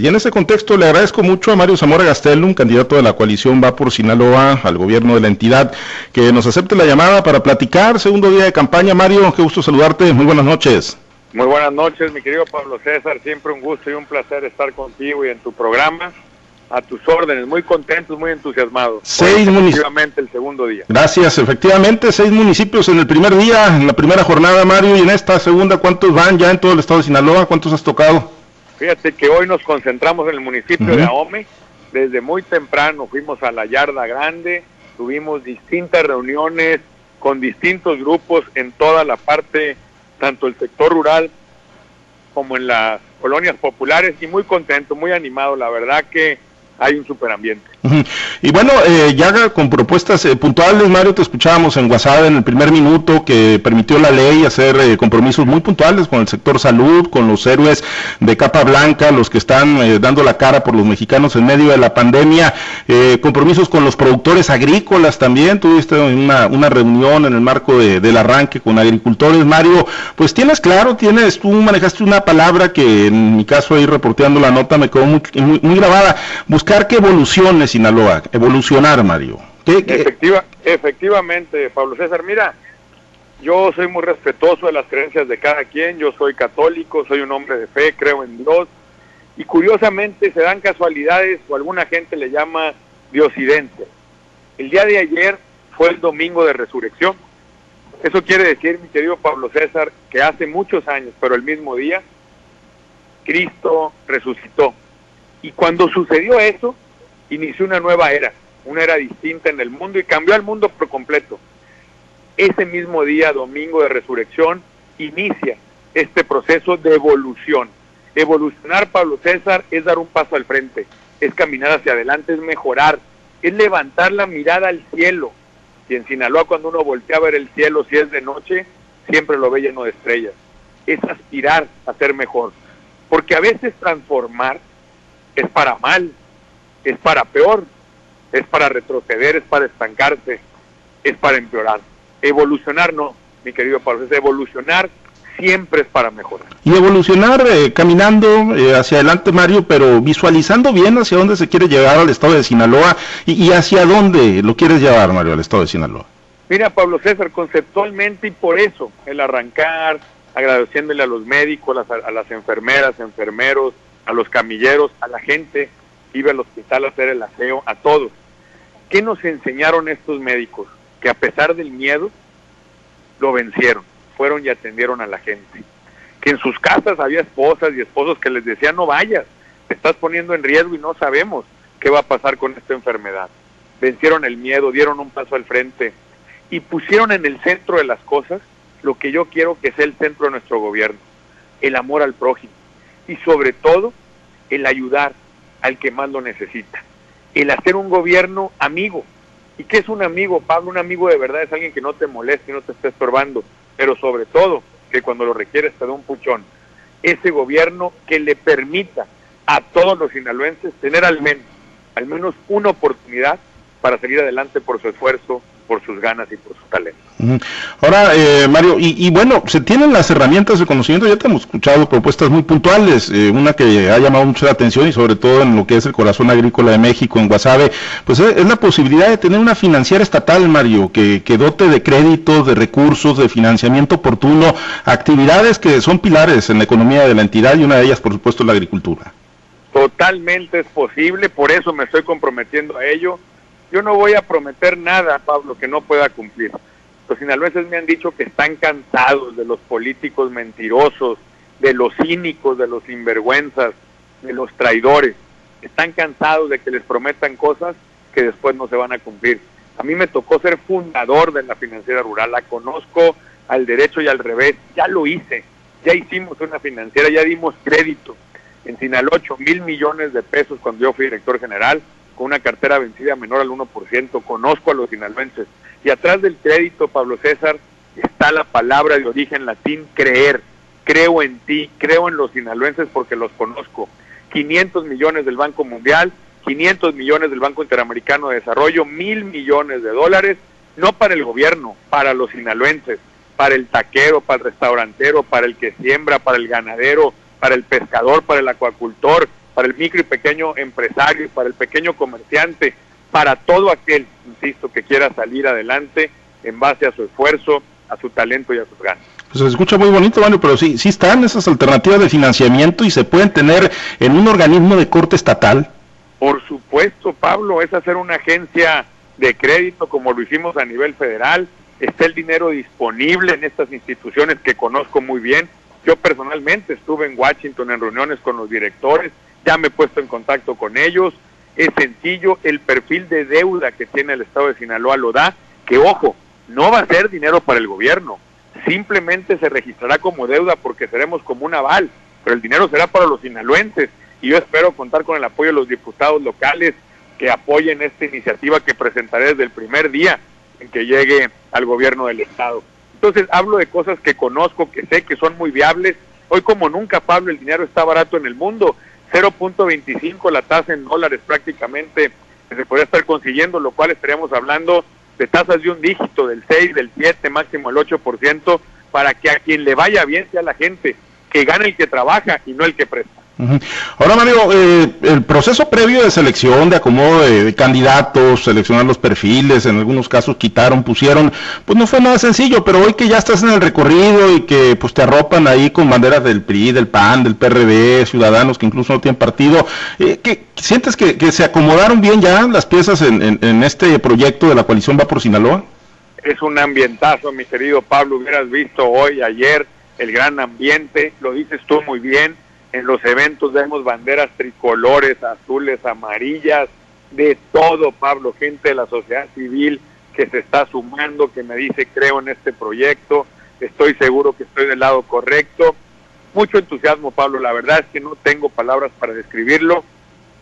Y en ese contexto le agradezco mucho a Mario Zamora Gastelum, candidato de la coalición Va por Sinaloa al gobierno de la entidad, que nos acepte la llamada para platicar. Segundo día de campaña. Mario, qué gusto saludarte. Muy buenas noches. Muy buenas noches, mi querido Pablo César. Siempre un gusto y un placer estar contigo y en tu programa. A tus órdenes, muy contentos, muy entusiasmados. Seis municipios. el segundo día. Gracias, efectivamente, seis municipios en el primer día, en la primera jornada, Mario, y en esta segunda, ¿cuántos van ya en todo el estado de Sinaloa? ¿Cuántos has tocado? Fíjate que hoy nos concentramos en el municipio de Ahome. Desde muy temprano fuimos a la Yarda Grande, tuvimos distintas reuniones con distintos grupos en toda la parte, tanto el sector rural como en las colonias populares y muy contento, muy animado. La verdad que hay un superambiente. Y bueno, eh, ya con propuestas eh, puntuales, Mario, te escuchábamos en WhatsApp en el primer minuto que permitió la ley hacer eh, compromisos muy puntuales con el sector salud, con los héroes de capa blanca, los que están dando la cara por los mexicanos en medio de la pandemia, compromisos con los productores agrícolas también, tuviste una, reunión en el marco del arranque con agricultores, Mario, pues tienes claro, tienes, tú manejaste una palabra que en mi caso ahí reporteando la nota me quedó muy, muy, muy grabada, buscar que evolucione Sinaloa, evolucionar, Mario. Efectiva, efectivamente, Pablo César, mira, yo soy muy respetuoso de las creencias de cada quien, yo soy católico, soy un hombre de fe, creo en Dios, y curiosamente se dan casualidades o alguna gente le llama diosidencia. El día de ayer fue el domingo de resurrección. Eso quiere decir, mi querido Pablo César, que hace muchos años, pero el mismo día, Cristo resucitó. Y cuando sucedió eso, inició una nueva era, una era distinta en el mundo y cambió al mundo por completo. Ese mismo día, domingo de resurrección, inicia este proceso de evolución. Evolucionar, Pablo César, es dar un paso al frente, es caminar hacia adelante, es mejorar, es levantar la mirada al cielo. Y en Sinaloa cuando uno voltea a ver el cielo, si es de noche, siempre lo ve lleno de estrellas. Es aspirar a ser mejor. Porque a veces transformar es para mal, es para peor, es para retroceder, es para estancarse, es para empeorar. Evolucionar no, mi querido Pablo, es evolucionar siempre es para mejorar. Y evolucionar eh, caminando eh, hacia adelante, Mario, pero visualizando bien hacia dónde se quiere llegar al estado de Sinaloa y, hacia dónde lo quieres llevar, Mario, al estado de Sinaloa. Mira, Pablo César, conceptualmente y por eso, el arrancar, agradeciéndole a los médicos, a las enfermeras, enfermeros, a los camilleros, a la gente iba al hospital a hacer el aseo, a todos. ¿Qué nos enseñaron estos médicos? Que a pesar del miedo, lo vencieron, fueron y atendieron a la gente. Que en sus casas había esposas y esposos que les decían no vayas, te estás poniendo en riesgo y no sabemos qué va a pasar con esta enfermedad. Vencieron el miedo, dieron un paso al frente y pusieron en el centro de las cosas lo que yo quiero que sea el centro de nuestro gobierno, el amor al prójimo y sobre todo el ayudar, al que más lo necesita. El hacer un gobierno amigo. ¿Y qué es un amigo, Pablo? Un amigo de verdad es alguien que no te moleste no te esté estorbando, pero sobre todo que cuando lo requieres te da un puchón. Ese gobierno que le permita a todos los sinaloenses tener al menos, al menos una oportunidad para seguir adelante por su esfuerzo, por sus ganas y por su talento. Ahora, eh, Mario, y, bueno, se tienen las herramientas de conocimiento, ya te hemos escuchado propuestas muy puntuales, eh, una que ha llamado mucho la atención y sobre todo en lo que es el corazón agrícola de México, en Guasave, pues es, la posibilidad de tener una financiera estatal, Mario, que, que dote de créditos, de recursos, de financiamiento oportuno, actividades que son pilares en la economía de la entidad y una de ellas, por supuesto, la agricultura. Totalmente es posible, por eso me estoy comprometiendo a ello yo no voy a prometer nada, Pablo, que no pueda cumplir. Los sinaloenses me han dicho que están cansados de los políticos mentirosos, de los cínicos, de los sinvergüenzas, de los traidores. Están cansados de que les prometan cosas que después no se van a cumplir. A mí me tocó ser fundador de la financiera rural, la conozco al derecho y al revés, ya lo hice, ya hicimos una financiera, ya dimos crédito en Sinaloa 8 mil millones de pesos cuando yo fui director general, una cartera vencida menor al 1%, conozco a los sinaloenses. Y atrás del crédito, Pablo César, está la palabra de origen latín creer. Creo en ti, creo en los sinaloenses porque los conozco. 500 millones del Banco Mundial, 500 millones del Banco Interamericano de Desarrollo, mil millones de dólares, no para el gobierno, para los sinaloenses, para el taquero, para el restaurantero, para el que siembra, para el ganadero, para el pescador, para el acuacultor, para el micro y pequeño empresario, para el pequeño comerciante, para todo aquel, insisto, que quiera salir adelante en base a su esfuerzo, a su talento y a sus ganas. Pues se escucha muy bonito, Mario, pero sí, sí están esas alternativas de financiamiento y se pueden tener en un organismo de corte estatal. Por supuesto, Pablo, es hacer una agencia de crédito como lo hicimos a nivel federal. Está el dinero disponible en estas instituciones que conozco muy bien. Yo personalmente estuve en Washington en reuniones con los directores, ya me he puesto en contacto con ellos. Es sencillo, el perfil de deuda que tiene el Estado de Sinaloa lo da, que ojo, no va a ser dinero para el gobierno, simplemente se registrará como deuda porque seremos como un aval, pero el dinero será para los sinaloenses y yo espero contar con el apoyo de los diputados locales que apoyen esta iniciativa que presentaré desde el primer día en que llegue al gobierno del Estado. Entonces hablo de cosas que conozco, que sé que son muy viables. Hoy como nunca, Pablo, el dinero está barato en el mundo. 0.25 la tasa en dólares prácticamente se podría estar consiguiendo, lo cual estaríamos hablando de tasas de un dígito, del 6, del 7, máximo el 8%, para que a quien le vaya bien sea la gente, que gane el que trabaja y no el que presta. Ahora, Mario, eh, el proceso previo de selección, de acomodo de, candidatos, seleccionar los perfiles, en algunos casos quitaron, pusieron, pues no fue nada sencillo, pero hoy que ya estás en el recorrido y que pues te arropan ahí con banderas del PRI, del PAN, del PRD, ciudadanos que incluso no tienen partido, eh, ¿qué, ¿sientes que, se acomodaron bien ya las piezas en, en este proyecto de la coalición Va por Sinaloa? Es un ambientazo, mi querido Pablo, hubieras visto hoy, ayer, el gran ambiente, lo dices tú muy bien en los eventos vemos banderas tricolores, azules, amarillas, de todo, Pablo, gente de la sociedad civil que se está sumando, que me dice creo en este proyecto, estoy seguro que estoy del lado correcto. Mucho entusiasmo, Pablo, la verdad es que no tengo palabras para describirlo.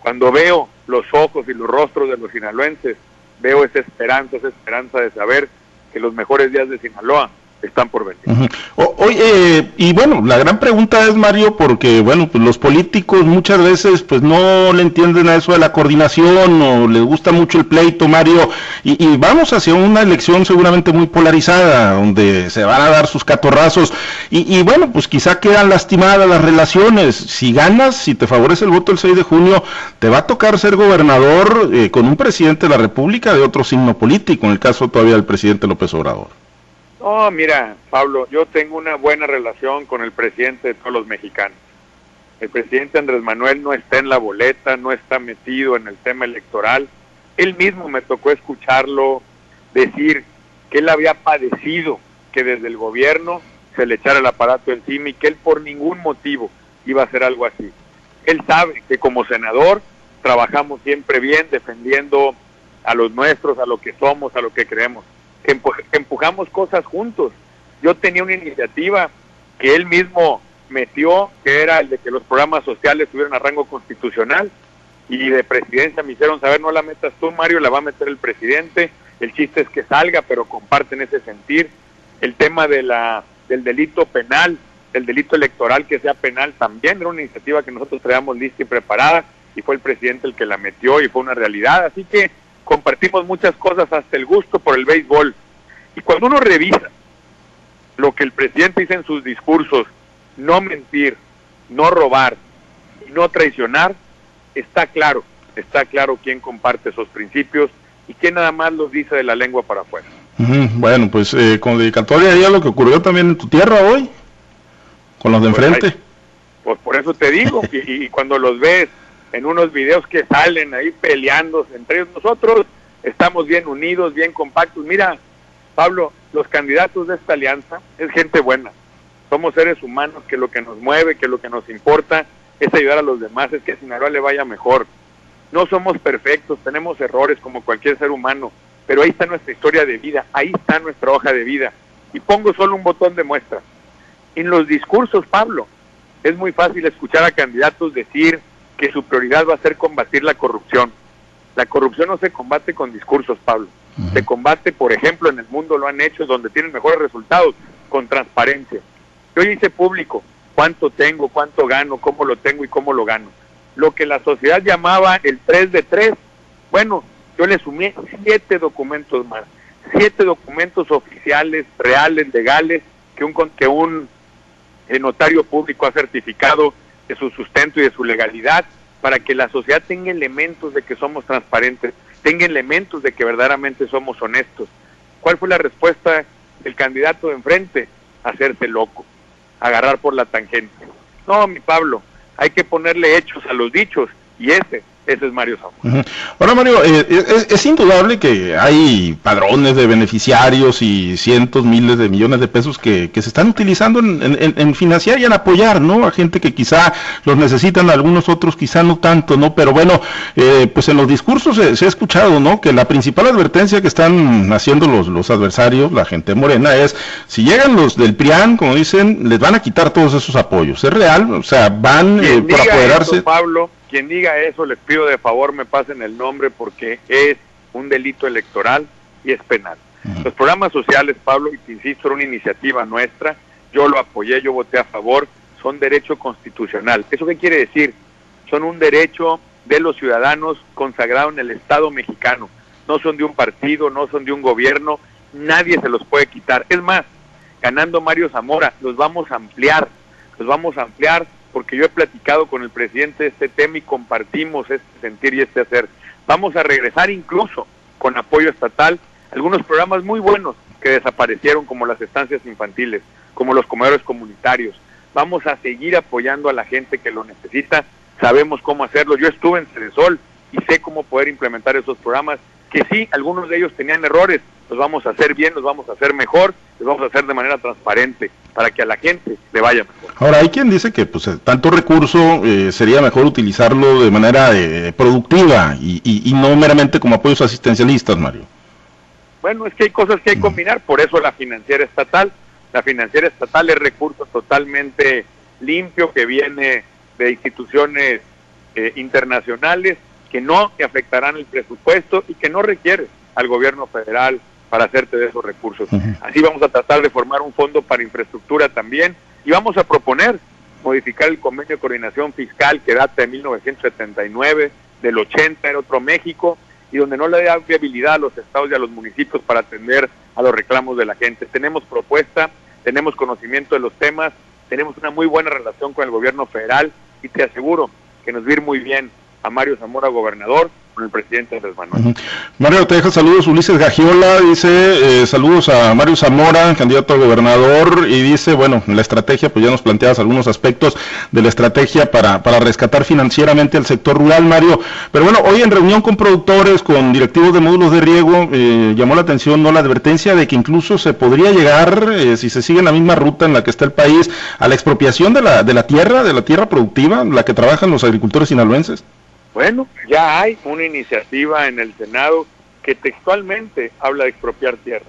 Cuando veo los ojos y los rostros de los sinaloenses, veo esa esperanza, esa esperanza de saber que los mejores días de Sinaloa están por venir. oye, y bueno, la gran pregunta es, Mario, porque, bueno, pues los políticos muchas veces pues no le entienden a eso de la coordinación o les gusta mucho el pleito, Mario, y, vamos hacia una elección seguramente muy polarizada, donde se van a dar sus catorrazos, y, bueno, pues quizá quedan lastimadas las relaciones. Si ganas, si te favorece el voto el 6 de junio, te va a tocar ser gobernador eh, con un presidente de la República de otro signo político, en el caso todavía del presidente López Obrador. Oh, mira, Pablo, yo tengo una buena relación con el presidente de todos los mexicanos. El presidente Andrés Manuel no está en la boleta, no está metido en el tema electoral. Él mismo me tocó escucharlo decir que él había padecido que desde el gobierno se le echara el aparato encima y que él por ningún motivo iba a hacer algo así. Él sabe que como senador trabajamos siempre bien defendiendo a los nuestros, a lo que somos, a lo que creemos empujamos cosas juntos. Yo tenía una iniciativa que él mismo metió, que era el de que los programas sociales tuvieran a rango constitucional, y de presidencia me hicieron saber, no la metas tú, Mario, la va a meter el presidente, el chiste es que salga, pero comparten ese sentir. El tema de la, del delito penal, el delito electoral que sea penal, también era una iniciativa que nosotros traíamos lista y preparada, y fue el presidente el que la metió y fue una realidad. Así que compartimos muchas cosas, hasta el gusto por el béisbol. Y cuando uno revisa lo que el presidente dice en sus discursos, no mentir, no robar no traicionar, está claro, está claro quién comparte esos principios y quién nada más los dice de la lengua para afuera. Bueno, pues eh, con dedicatoria a lo que ocurrió también en tu tierra hoy, con los de pues enfrente. pues por eso te digo, y cuando los ves en unos videos que salen ahí peleándose entre ellos. Nosotros estamos bien unidos, bien compactos. Mira, Pablo, los candidatos de esta alianza es gente buena. Somos seres humanos que lo que nos mueve, que lo que nos importa es ayudar a los demás, es que a Sinaloa le vaya mejor. No somos perfectos, tenemos errores como cualquier ser humano, pero ahí está nuestra historia de vida, ahí está nuestra hoja de vida. Y pongo solo un botón de muestra. En los discursos, Pablo, es muy fácil escuchar a candidatos decir que su prioridad va a ser combatir la corrupción. La corrupción no se combate con discursos, Pablo. Se combate, por ejemplo, en el mundo lo han hecho, donde tienen mejores resultados, con transparencia. Yo hice público cuánto tengo, cuánto gano, cómo lo tengo y cómo lo gano. Lo que la sociedad llamaba el 3 de 3, bueno, yo le sumé siete documentos más, siete documentos oficiales, reales, legales, que un, que un eh, notario público ha certificado de su sustento y de su legalidad, para que la sociedad tenga elementos de que somos transparentes, tenga elementos de que verdaderamente somos honestos. ¿Cuál fue la respuesta del candidato de enfrente? Hacerse loco, agarrar por la tangente. No, mi Pablo, hay que ponerle hechos a los dichos y ese ese es Mario Zamora. Ahora, Mario, eh, es, indudable que hay padrones de beneficiarios y cientos, miles de millones de pesos que, se están utilizando en, financiar y en apoyar, ¿no? A gente que quizá los necesitan, algunos otros quizá no tanto, ¿no? Pero bueno, eh, pues en los discursos se, ha escuchado, ¿no? Que la principal advertencia que están haciendo los, los adversarios, la gente morena, es si llegan los del PRIAN, como dicen, les van a quitar todos esos apoyos. ¿Es real? O sea, van eh, por apoderarse. Pablo, quien diga eso, les pido de favor me pasen el nombre porque es un delito electoral y es penal. Los programas sociales, Pablo, y te insisto, son una iniciativa nuestra, yo lo apoyé, yo voté a favor, son derecho constitucional. ¿Eso qué quiere decir? Son un derecho de los ciudadanos consagrado en el Estado mexicano. No son de un partido, no son de un gobierno, nadie se los puede quitar. Es más, ganando Mario Zamora, los vamos a ampliar, los vamos a ampliar porque yo he platicado con el presidente de este tema y compartimos este sentir y este hacer. Vamos a regresar incluso con apoyo estatal algunos programas muy buenos que desaparecieron como las estancias infantiles, como los comedores comunitarios. Vamos a seguir apoyando a la gente que lo necesita. Sabemos cómo hacerlo. Yo estuve en Cedesol y sé cómo poder implementar esos programas, que sí, algunos de ellos tenían errores, los vamos a hacer bien, los vamos a hacer mejor, los vamos a hacer de manera transparente para que a la gente le vaya mejor. Ahora, hay quien dice que pues tanto recurso eh, sería mejor utilizarlo de manera eh, productiva y, no meramente como apoyos asistencialistas, Mario. Bueno, es que hay cosas que hay que combinar, por eso la financiera estatal, la financiera estatal es recurso totalmente limpio que viene de instituciones eh, internacionales que no afectarán el presupuesto y que no requiere al gobierno federal para hacerte de esos recursos. Así vamos a tratar de formar un fondo para infraestructura también y vamos a proponer modificar el convenio de coordinación fiscal que data de 1979, del 80 era otro México y donde no le da viabilidad a los estados y a los municipios para atender a los reclamos de la gente. Tenemos propuesta, tenemos conocimiento de los temas, tenemos una muy buena relación con el gobierno federal y te aseguro que nos va a ir muy bien a Mario Zamora, gobernador, el presidente Manuel. Mario, te deja saludos. Ulises Gagiola dice eh, saludos a Mario Zamora, candidato a gobernador, y dice, bueno, la estrategia, pues ya nos planteas algunos aspectos de la estrategia para, para rescatar financieramente al sector rural, Mario. Pero bueno, hoy en reunión con productores, con directivos de módulos de riego, eh, llamó la atención no la advertencia de que incluso se podría llegar, eh, si se sigue la misma ruta en la que está el país, a la expropiación de la, de la tierra, de la tierra productiva, la que trabajan los agricultores sinaloenses. Bueno, ya hay una iniciativa en el Senado que textualmente habla de expropiar tierra.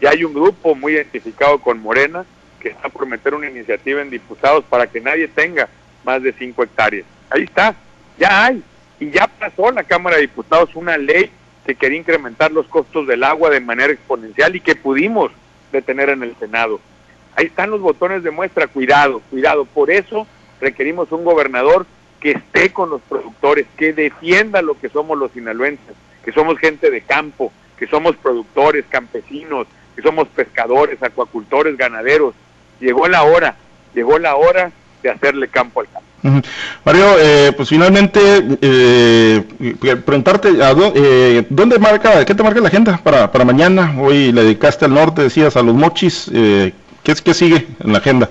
Ya hay un grupo muy identificado con Morena que está por meter una iniciativa en diputados para que nadie tenga más de cinco hectáreas. Ahí está, ya hay. Y ya pasó la Cámara de Diputados una ley que quería incrementar los costos del agua de manera exponencial y que pudimos detener en el Senado. Ahí están los botones de muestra, cuidado, cuidado. Por eso requerimos un gobernador que esté con los productores, que defienda lo que somos los sinaloenses, que somos gente de campo, que somos productores, campesinos, que somos pescadores, acuacultores, ganaderos. Llegó la hora, llegó la hora de hacerle campo al campo. Mario, eh, pues finalmente eh, preguntarte eh, dónde marca, qué te marca la agenda para, para mañana. Hoy le dedicaste al norte, decías a los mochis. Eh, ¿qué, ¿Qué sigue en la agenda?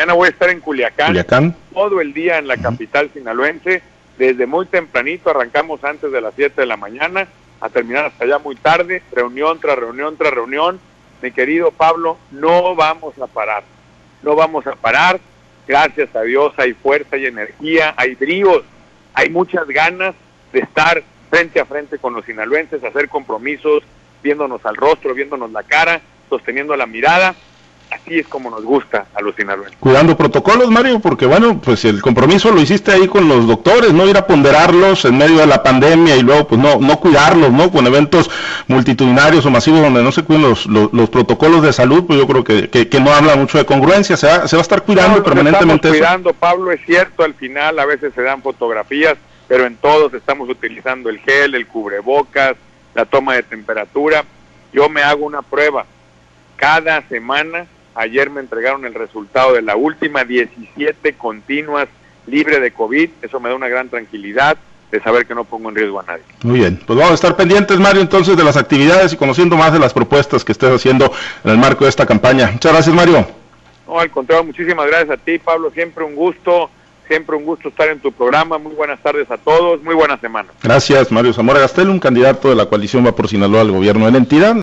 Mañana voy a estar en Culiacán, todo el día en la capital sinaloense. Desde muy tempranito arrancamos antes de las 7 de la mañana a terminar hasta allá muy tarde, reunión tras reunión tras reunión. Mi querido Pablo, no vamos a parar, no vamos a parar. Gracias a Dios hay fuerza y energía, hay bríos, hay muchas ganas de estar frente a frente con los sinaloenses, hacer compromisos, viéndonos al rostro, viéndonos la cara, sosteniendo la mirada así es como nos gusta a los sinaloenses. Cuidando protocolos, Mario, porque bueno, pues el compromiso lo hiciste ahí con los doctores, no ir a ponderarlos en medio de la pandemia y luego pues no no cuidarlos, ¿no? Con eventos multitudinarios o masivos donde no se cuiden los, los, protocolos de salud, pues yo creo que, que, no habla mucho de congruencia, se va, se va a estar cuidando permanentemente. Estamos cuidando, Pablo, es cierto, al final a veces se dan fotografías, pero en todos estamos utilizando el gel, el cubrebocas, la toma de temperatura. Yo me hago una prueba cada semana Ayer me entregaron el resultado de la última 17 continuas libre de COVID, eso me da una gran tranquilidad de saber que no pongo en riesgo a nadie. Muy bien, pues vamos a estar pendientes, Mario, entonces de las actividades y conociendo más de las propuestas que estés haciendo en el marco de esta campaña. Muchas gracias, Mario. No, al contrario, muchísimas gracias a ti, Pablo, siempre un gusto. Siempre un gusto estar en tu programa. Muy buenas tardes a todos. Muy buena semana. Gracias, Mario Zamora Gastel, un candidato de la coalición Va por Sinaloa al gobierno de la entidad.